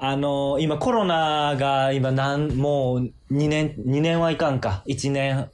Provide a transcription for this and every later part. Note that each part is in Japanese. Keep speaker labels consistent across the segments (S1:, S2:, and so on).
S1: あの、今コロナが今なん、もう2年、2年はいかんか。1年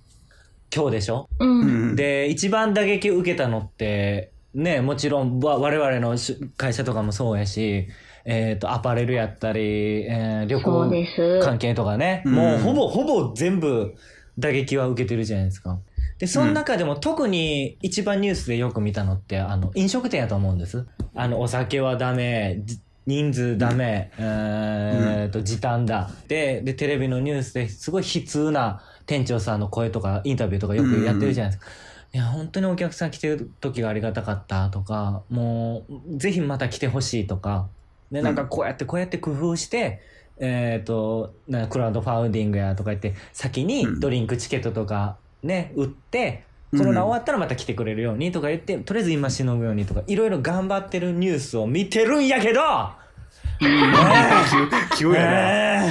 S1: 今日でしょ？
S2: うん。
S1: で、一番打撃を受けたのって、ね、もちろんわ我々のし会社とかもそうやし、えっ、と、アパレルやったり、えー旅行。関係とかね、
S3: うん
S1: もうほぼほぼ全部打撃は受けてるじゃないですか。で、その中でも特に一番ニュースでよく見たのって、あの、飲食店やと思うんです。あの、お酒はダメ、じ人数ダメ、えーと、時短だ。で、で、テレビのニュースですごい悲痛な店長さんの声とかインタビューとかよくやってるじゃないですか。いや、本当にお客さん来てる時がありがたかったとか、もう、ぜひまた来てほしいとか、で、なんかこうやってこうやって工夫して、えっ、と、なクラウドファウンディングやとか言って、先にドリンクチケットとかね、売って、コロナ終わったらまた来てくれるようにとか言って、とりあえず今しのぐようにとか、いろいろ頑張ってるニュースを見てるんやけど、
S3: 急やな。
S1: え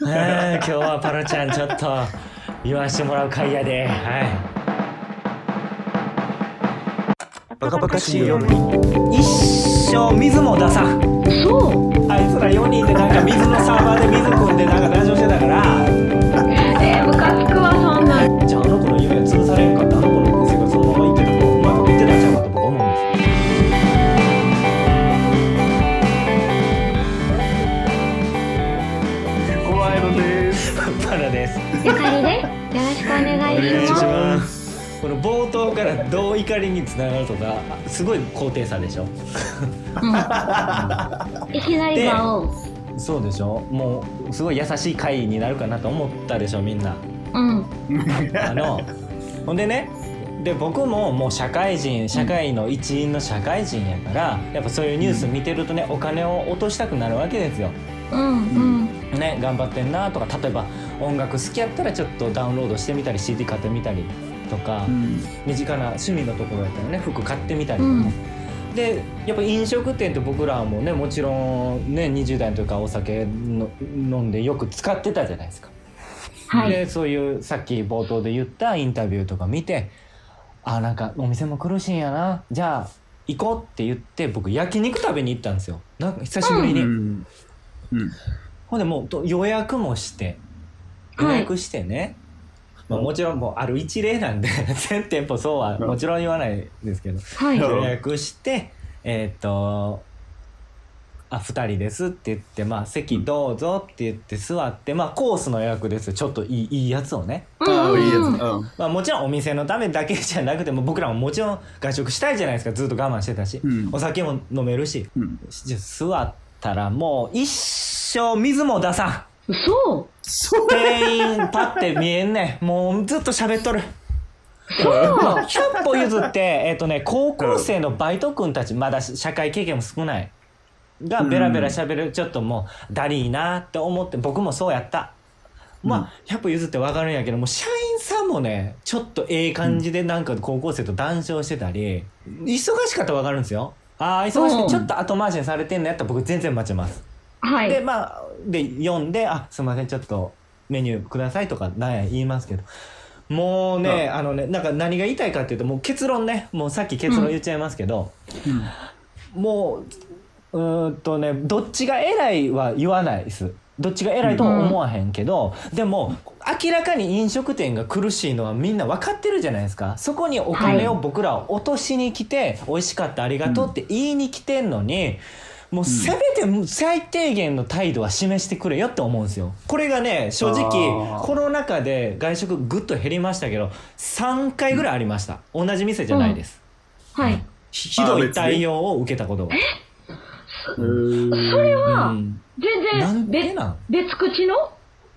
S1: ーえー今日はパロちゃん。ちょっと言わしてもらう回やで、はい。バカバカしいよ一生水も出さん。
S2: そう。
S1: あいつら4人でなん。か水のサーバーで水汲ん。でなん。かラジオしてたから、
S2: えー、ムカつくわ、そん。なん。
S1: じゃああの子の夢潰されん。か
S3: 怖いのです。
S1: パラです。
S2: ゆかりです。よろしくお願いします。
S1: この冒頭からどう怒りにつながるとかすごい高低差でしょ。
S2: うん。いきなり場を。
S1: そうでしょもうすごい優しい回になるかなと思ったでしょみん。な
S2: うん。
S1: あのほん。でねで僕ももう社会人社会の一員の社会人やからやっぱそういうニュース見てるとねお金を落としたくなるわけですよ
S2: うん。うん。
S1: ね頑張ってんなとか例えば音楽好きやったらちょっとダウンロードしてみたり CD 買ってみたりとか、身近な趣味のところやったらね服買ってみたりとか、
S2: うん
S1: でやっぱ飲食店って僕らもねもちろんね20代の時からお酒の飲んでよく使ってたじゃないですか。
S2: はい。
S1: でそういうさっき冒頭で言ったインタビューとか見てあなんかお店も苦しいんやなじゃあ行こうって言って僕焼肉食べに行ったんですよなんか久しぶりに。
S3: うん。うん。
S1: ほんでもうと予約もして予
S2: はい。
S1: 約してね、まあ、もちろんもうある一例なんで 全店舗そうはもちろん言わないですけど
S2: はい。
S3: うん
S1: 予約してえーっとあ2人ですって言って、まあ、席どうぞって言って座って、まあ、コースの予約ですよ。ちょっといいいいやつをね、
S3: ああ、いいやつ。
S2: うん
S3: うん。
S1: まあ、もちろんお店のためだけじゃなくても僕らももちろん外食したいじゃないですか。ずっと我慢してたし、
S3: うん。
S1: お酒も飲めるし。
S3: うん。
S1: じゃあ座ったらもう一生水も出さん
S2: 嘘
S3: そう。
S1: 店員パッて見えんねんもうずっと喋っとる
S2: そう
S1: 100歩譲って、えっ、とね、高校生のバイト君たち、まだ社会経験も少ない。が、ベラベラ喋る、ちょっともう、だりーなって思って、僕もそうやった。まあ、100歩譲ってわかるんやけども、社員さんもね、ちょっとええ感じでなんか高校生と談笑してたり、忙しかったらわかるんですよ。ああ、忙し
S2: うん
S1: い。ちょっと後回しにされてんのやったら僕全然待ちます。で、
S2: はい。
S1: まあ、で、読んで、あ、すいません、ちょっとメニューくださいとか、な言いますけど。もうね、あのね、なんか何が言いたいかっていうと、もう結論ね、もうさっき結論言っちゃいますけど、もう、うーんとね、どっちが偉いは言わないです。どっちが偉いとも思わへんけど、でも、明らかに飲食店が苦しいのはみんな分かってるじゃないですか。そこにお金を僕らは落としに来て、美味しかったありがとうって言いに来てんのに、もうせめて最低限の態度は示してくれよって思うんですよ。これがね、正直コロナ禍で外食ぐっと減りましたけど、3回ぐらいありました。同じ店じゃないです。
S2: はい。
S1: ひひどい対応を受けたことが。
S2: それ
S1: う
S2: は、
S1: ん
S2: 全然、
S1: なん
S2: 別、別口の？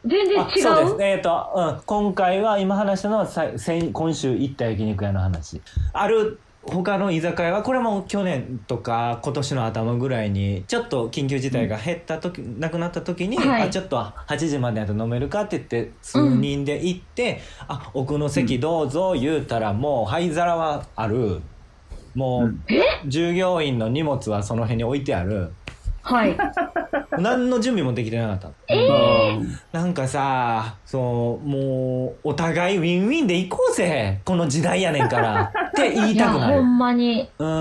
S2: 全然
S1: あ
S2: 違う？
S1: そうです。えっ、と、うん、今回は今話したのはさ先今週行った焼肉屋の話。ある他の居酒屋はこれも去年とか今年の頭ぐらいにちょっと緊急事態が減った時、なくなった時に、
S2: はい
S1: あちょっと8時までやと飲めるかって言って数人で行って、あ奥の席どうぞ言うたらもう灰皿はあるもう、従業員の荷物はその辺に置いてある
S2: はい。
S1: 何の準備もできてなかった。なんかさ、そう、もう、お互いウィンウィンで行こうぜ。この時代やねんから。って言い
S2: いや、ほ
S1: たくなる。
S2: んまに。
S1: うん。
S2: ん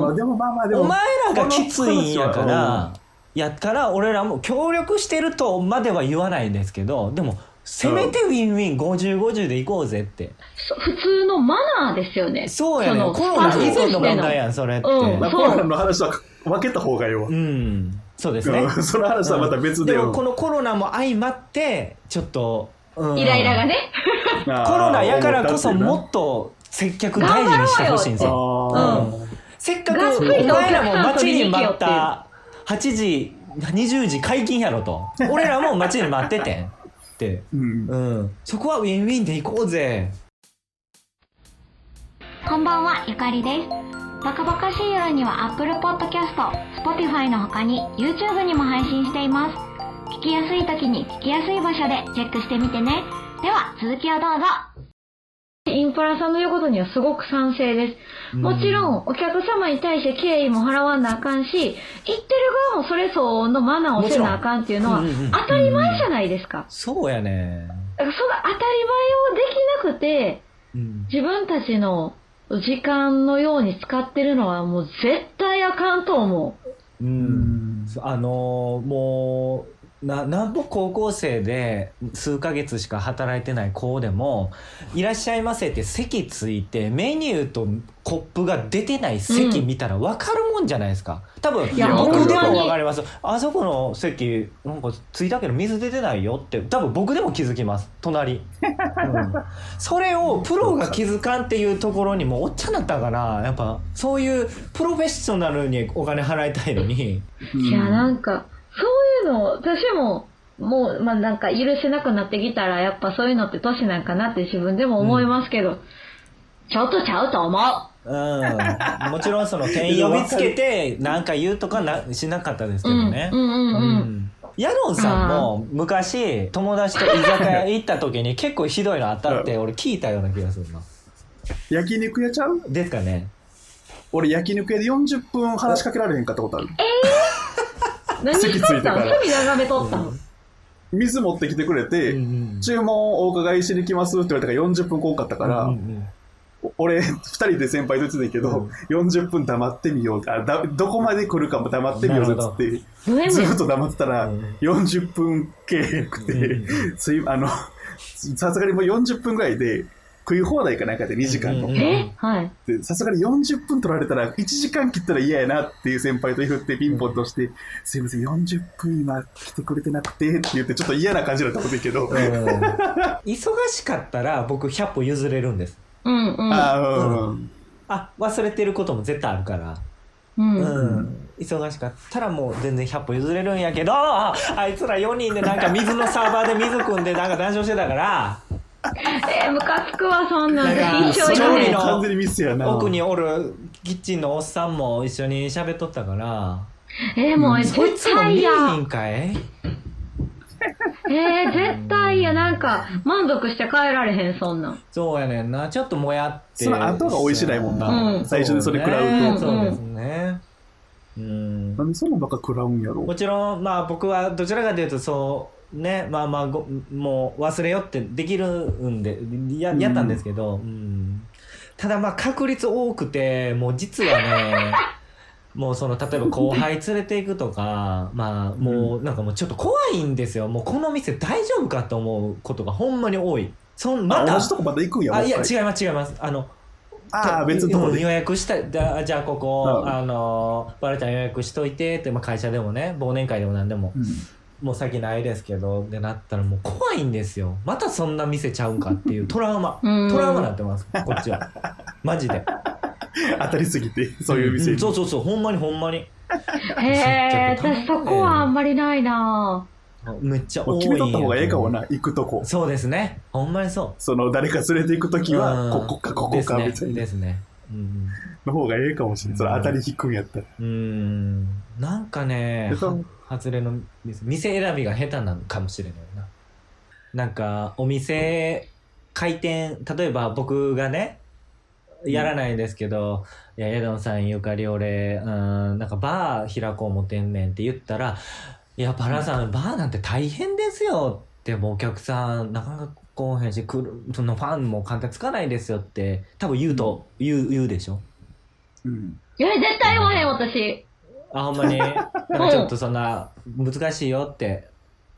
S3: まあでもまあまあでも。
S1: お前らがきついんやから、やから俺らも協力してるとまでは言わないんですけどでもせめてウィンウィン5050で行こうぜって
S2: そ普通のマナーですよね。
S1: そうやね
S2: の
S1: コロナ以前の問題やんそれって
S2: うん
S3: コロナの話は分けた方がいいわ。
S1: うんそうですね
S3: うんその話はまた別でよ。
S1: でもこのコロナも相まってちょっと、うん
S2: イライラがね。
S3: コ
S1: コロナやからこそもっと接客大事にしてほしいんですよ
S3: あ
S1: うんせっかくお前らも待ちに待った8時20時解禁やろと俺らも待ちに待っててんって、
S3: うん
S1: うん、そこはウィンウィンで行こうぜ
S4: こんばんは、ゆかりです。バカバカしい夜には Apple Podcast、Spotify の他に YouTube にも配信しています。聞きやすい時に聞きやすい場所でチェックしてみてね。では、続きをどうぞ。
S2: インフラさんの言うことにはすごく賛成です。もちろん、お客様に対して敬意も払わなあかんし、言ってる側もそれ相応のマナーをせなあかんっていうのは当たり前じゃないですか。
S1: そうやね、
S2: だからその当たり前をできなくて、
S1: うん、
S2: 自分たちの時間のように使ってるのはもう絶対あかんと思う。
S1: うん。あのーもうななんぼ高校生で数ヶ月しか働いてない子でも「いらっしゃいませ」って席ついてメニューとコップが出てない席見たら分かるもんじゃないですか。多分
S2: いや
S1: 僕でも分かります。あそこの席なんかついたけど水出てないよって多分僕でも気づきます。隣、うん。それをプロが気づかんっていうところにもうおっちゃんだったかなやっぱそういうプロフェッショナルにお金払いたいのに。
S2: いや、なんか、そういうの、私も、もう、まあなんか許せなくなってきたら、やっぱそういうのって年なんかなって自分でも思いますけど、ちょっとちゃうと思う。
S1: うん、もちろんその店員呼びつけて何か言うとかなしなかったですけどね。
S2: うんうんうんうん。
S1: うん。ヤロンさん。も昔友達と居酒屋行った時に結構ひどいのあったって俺聞いたような気がするな。
S3: 焼肉屋ちゃう
S1: ですかね。
S3: 俺焼肉屋で40分話しかけられへん。かったことある。
S2: 何しと
S3: 席つい
S2: ってた
S3: から。
S2: の趣味眺めとったの、
S3: 水持ってきてくれて、
S1: うん
S3: 注文お伺いしに来ますって言われたから40分来んかったから、
S1: うんうん
S3: お俺、二人で先輩と言ってたけど、40分黙ってみよう。あだ。どこまで来るかも黙ってみようぜっつって、ずっと黙ってたら
S1: うん、
S3: 40分けへんくて、
S1: うん
S3: すい、あの、さすがにもう40分ぐらいで、食い放題かなんかで2時間の
S1: うん。
S2: え？はい。
S3: でさすがに40分取られたら1時間切ったら嫌やなっていう先輩と言ってピンポンとして、すいません40分今来てくれてなくてって言ってちょっと嫌な感じだったこといいけど、
S1: うん 忙しかったら僕100歩譲れるんです。
S2: うんうん。
S3: ああうん、
S1: あ忘れてることも絶対あるから。
S2: うん。
S1: うん、忙しかったらもう全然100歩譲れるんやけどああいつら4人でなんか水のサーバーで水汲んでなんか談笑してたから
S2: えー、ムカつくわ、そんなん。
S1: なんか調理の
S2: にない。
S3: も完全にミスやな。
S1: 奥におるキッチンのおっさんも一緒に喋っとったから。
S2: えー、もう
S1: そい
S2: 絶
S1: つも見え
S2: 対や。
S1: へんかい？
S2: えー、絶対や。なんか、満足して帰られへん、そんなん。
S1: そうやねんな。ちょっともやって。
S3: その後が美味しないもんな、
S2: うん。
S3: 最初にそれ食らうと、
S1: そうですね。うん。
S3: なんでそんなばっか食らうんやろ。
S1: もちろんまあ僕はどちらかというとそうねまあまあごもう忘れよってできるんでややったんですけど、うん。ただまあ確率多くてもう実はね もうその例えば後輩連れていくとかまあもうなんかもうちょっと怖いんですよ。もうこの店大丈夫かと思うことがほんまに多い。そんまた
S3: あ同じとこまた行くんや
S1: あいや違います違います。あの
S3: ああ別のと
S1: 予約したじゃあここ、
S3: うん。
S1: あのバルちゃん予約しといてって、まあ、会社でもね忘年会でも何でも、
S3: うん
S1: もう先ないですけどってなったらもう怖いんですよ。またそんな店ちゃうんかっていうトラウマ。
S2: うん。
S1: トラウマになってます。こっちは。マジで。
S3: 当たりすぎてそういう店に、
S1: んそうそうそう。ほんまにほんまに。
S2: へえ、私そこはあんまりないな。
S1: めっちゃ多い
S3: 決めとった方がええかも
S1: な。
S3: な行くとこ。
S1: そうですね。ほんまにそう。
S3: その誰か連れて行くときは、
S1: うん。
S3: ここかここかみたいな。
S1: ですね。うん
S3: の方がええかもしれない。それ当たり引くんやったら。
S1: うん。なんかね外れの店店選びが下手なのかもしれないな。なんかお店開店例えば僕がねやらないですけど「いやエドンさんゆかり俺うんなんかバー開こう思ってんねん」って言ったら「いやバラさんバーなんて大変ですよ」ってもうお客さんなかなか来おへんし来るそのファンも簡単につかないですよって多分言うと、言う言うでしょ。
S3: うん。
S2: いや、絶対言わへん、私。
S1: あ、ほんまに、なんかちょっとそんな、難しいよって、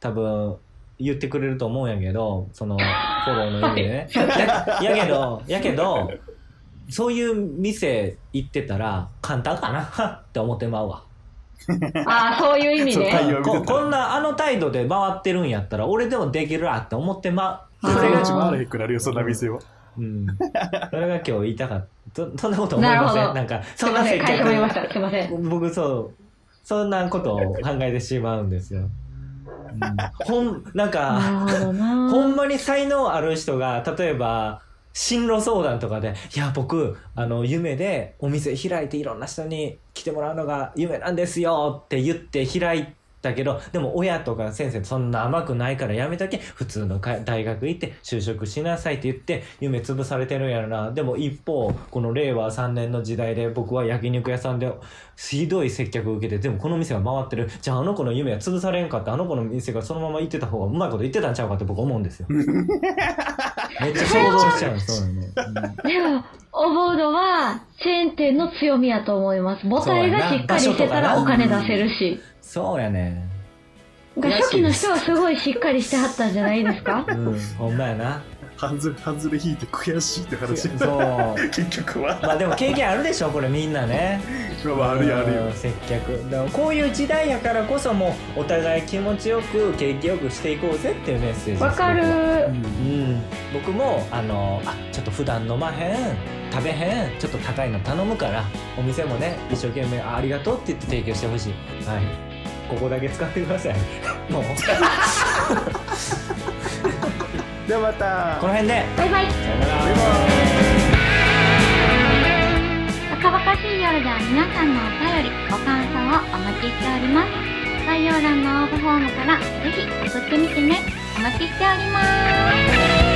S1: 多分、言ってくれると思うんやけど、その、フォローの意味でね。ややけど、やけど、そういう店行ってたら、簡単かなって思ってまうわ。
S2: ああ、そういう意味で。
S3: 陽見てた
S1: ここんな、あの態度で回ってるんやったら、俺でもできるわって思ってまう。それが
S3: 一番あらへんくなるよ、そんな店は。
S1: うん。それが今日言いたかった。そそんなこと思いません？なんか、そんな接客。
S2: た。すいません。
S1: 僕そう、そんなことを考えてしまうんですよ。うん、ほん、なんか。
S2: ほ
S1: んまに才能ある人が、例えば、進路相談とかで、いや、僕、あの、夢でお店開いていろんな人に来てもらうのが夢なんですよって言って開いたけど、でも親とか先生そんな甘くないからやめとけ、普通のか大学行って就職しなさいって言って、夢潰されてるんやろな。でも一方、この令和3年の時代で僕は焼肉屋さんでひどい接客を受けて、でもこの店が回ってる。じゃああの子の夢は潰されんかった。あの子の店がそのまま行ってた方がうまいこと言ってたんちゃうかって僕思うんですよ。めっちゃ想像しちゃうそうなの。うん
S2: でも、おボードは、の強みやと思います。母体がしっかりしてたらお金出せるし。
S1: そうやね。
S2: 初期の人はすごいしっかりしてはったんじゃないですか？
S1: うん、ほんまやな。
S3: 外れ、外れ引いて悔しいって話。
S1: そう。
S3: 結局は。
S1: まあでも経験あるでしょ、これみんなね。
S3: まあまあ、あるよ、あるよ
S1: うん。接客。だからこういう時代やからこそもうお互い気持ちよく景気よくしていこうぜっていうメッセージ
S2: わかる。
S1: うん、僕もあのあちょっと普段飲まへん食べへんちょっと高いの頼むからお店もね一生懸命あありがとうって言って提供してほしいはいここだけ使ってくださいもう
S3: ではまた。
S1: この辺で
S2: バイバイ。
S1: さよなら
S4: バカバカしい夜では皆さんのお便り、ご感想をお待ちしております。概要欄の応募フォームからぜひ送ってみてね。お待ちしております。